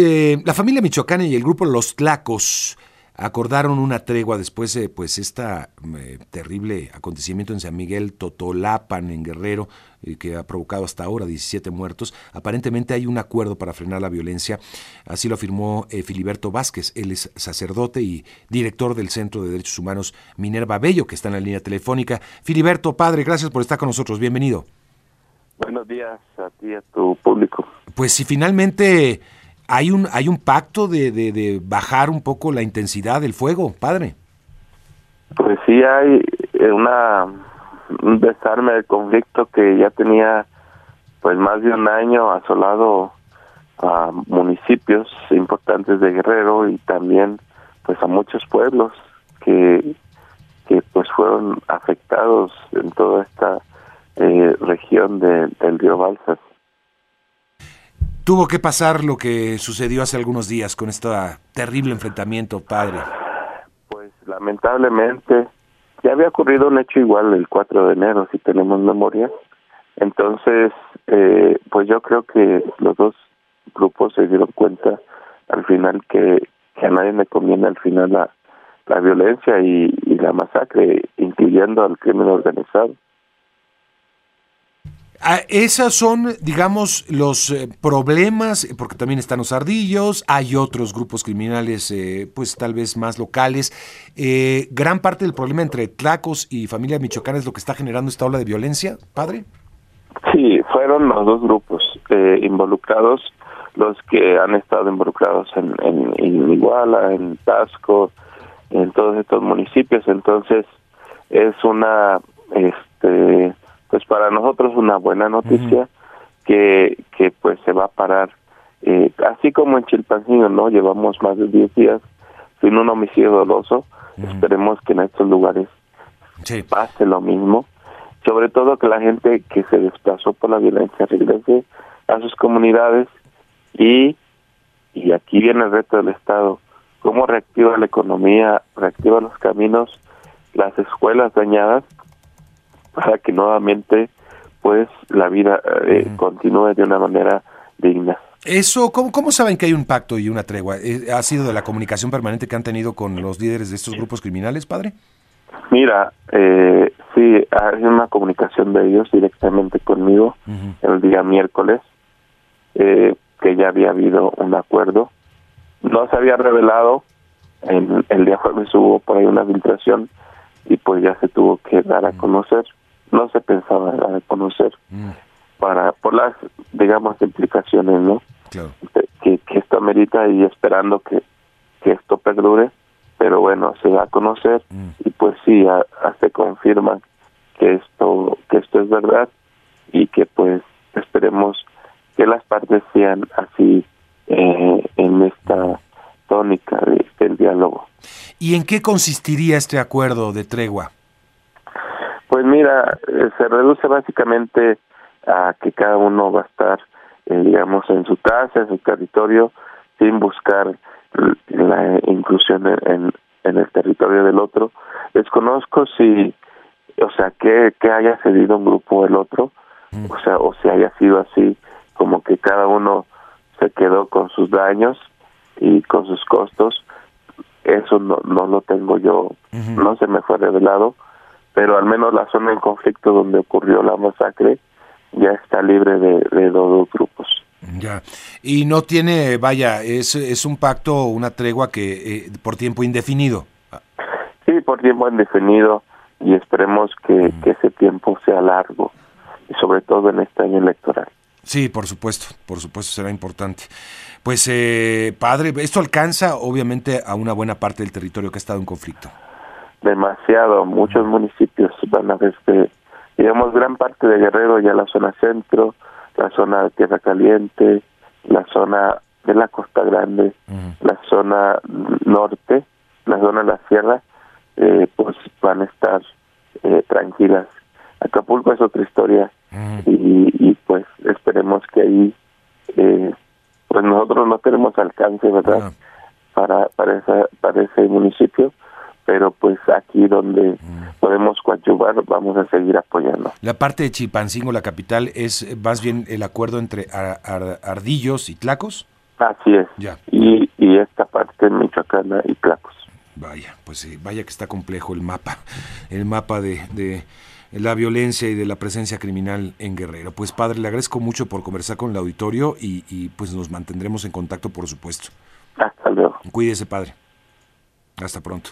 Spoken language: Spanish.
eh, la familia Michoacán y el grupo Los Tlacos acordaron una tregua después de pues esta eh, terrible acontecimiento en San Miguel Totolapan en Guerrero eh, que ha provocado hasta ahora 17 muertos. Aparentemente hay un acuerdo para frenar la violencia, así lo afirmó eh, Filiberto Vázquez, él es sacerdote y director del Centro de Derechos Humanos Minerva Bello que está en la línea telefónica. Filiberto, padre, gracias por estar con nosotros, bienvenido. Buenos días a ti y a tu público. Pues si finalmente hay un, hay un pacto de, de, bajar un poco la intensidad del fuego, padre. Pues sí hay eh, una un desarme del conflicto que ya tenía pues más de un año asolado a municipios importantes de Guerrero y también pues a muchos pueblos que que pues fueron afectados en toda esta eh, región del río Balsas. Tuvo que pasar lo que sucedió hace algunos días con este terrible enfrentamiento, padre. Pues lamentablemente ya había ocurrido un hecho igual el 4 de enero, si tenemos memoria. Entonces, eh, pues yo creo que los dos grupos se dieron cuenta al final que, a nadie le conviene al final la, la violencia y la masacre, incluyendo al crimen organizado. Ah, esos son, digamos, los eh, problemas, porque también están los ardillos, hay otros grupos criminales, eh, pues tal vez más locales. Eh, gran parte del problema entre Tlacos y familia michoacana es lo que está generando esta ola de violencia, padre. Sí, fueron los dos grupos involucrados, los que han estado involucrados en, en, en Iguala, en Tasco, en todos estos municipios. Entonces, es una, este pues para nosotros una buena noticia que, que pues se va a parar, eh, así como en Chilpancingo, ¿no? Llevamos más de 10 días sin un homicidio doloso, esperemos que en estos lugares pase lo mismo, sobre todo que la gente que se desplazó por la violencia regrese a sus comunidades y, y aquí viene el reto del Estado, cómo reactiva la economía, reactiva los caminos, las escuelas dañadas para que nuevamente pues la vida eh, continúe de una manera digna. Eso, ¿cómo, ¿cómo saben que hay un pacto y una tregua? Eh, ¿Ha sido de la comunicación permanente que han tenido con los líderes de estos grupos criminales, padre? Mira, eh, sí, hay una comunicación de ellos directamente conmigo el día miércoles, eh, que ya había habido un acuerdo. No se había revelado, en, el día jueves hubo por ahí una filtración y pues ya se tuvo que dar a conocer no se pensaba reconocer mm. para por las digamos implicaciones no que, que esto amerita y esperando que, que esto perdure pero bueno se va a conocer mm. y pues sí se confirma que esto que esto es verdad y que pues esperemos que las partes sean así eh, en esta tónica de, del diálogo. ¿Y en qué consistiría este acuerdo de tregua? Pues mira, eh, se reduce básicamente a que cada uno va a estar, eh, digamos, en su casa, en su territorio, sin buscar la inclusión en, en el territorio del otro. Desconozco si, o sea, que, que haya cedido un grupo o el otro, mm. o sea, o si haya sido así, como que cada uno se quedó con sus daños y con sus costos. Eso no, no lo tengo yo, no se me fue revelado pero al menos la zona en conflicto donde ocurrió la masacre ya está libre de, de dos grupos. Ya, y no tiene, vaya, es, es un pacto, una tregua que eh, por tiempo indefinido. Sí, por tiempo indefinido y esperemos que, que ese tiempo sea largo y sobre todo en este año electoral. Sí, por supuesto, por supuesto será importante. Pues, eh, padre, esto alcanza obviamente a una buena parte del territorio que ha estado en conflicto demasiado, muchos municipios van a desde, digamos, gran parte de Guerrero, ya la zona centro, la zona de Tierra Caliente, la zona de la Costa Grande, la zona norte, la zona de la sierra, eh, pues van a estar eh, tranquilas. Acapulco es otra historia. Y, y, pues esperemos que ahí, eh, pues nosotros no tenemos alcance, ¿verdad? Para, para, esa, para ese municipio, pero pues aquí donde mm. podemos coadyuvar vamos a seguir apoyando. La parte de Chilpancingo, la capital, es más bien el acuerdo entre ardillos y tlacos. Así es. Ya. Y, y esta parte Michoacana y Tlacos. Vaya, pues sí, vaya que está complejo el mapa, el mapa de, de la violencia y de la presencia criminal en Guerrero. Pues padre, le agradezco mucho por conversar con el auditorio y, y pues nos mantendremos en contacto, por supuesto. Hasta luego. Cuídese, padre. Hasta pronto.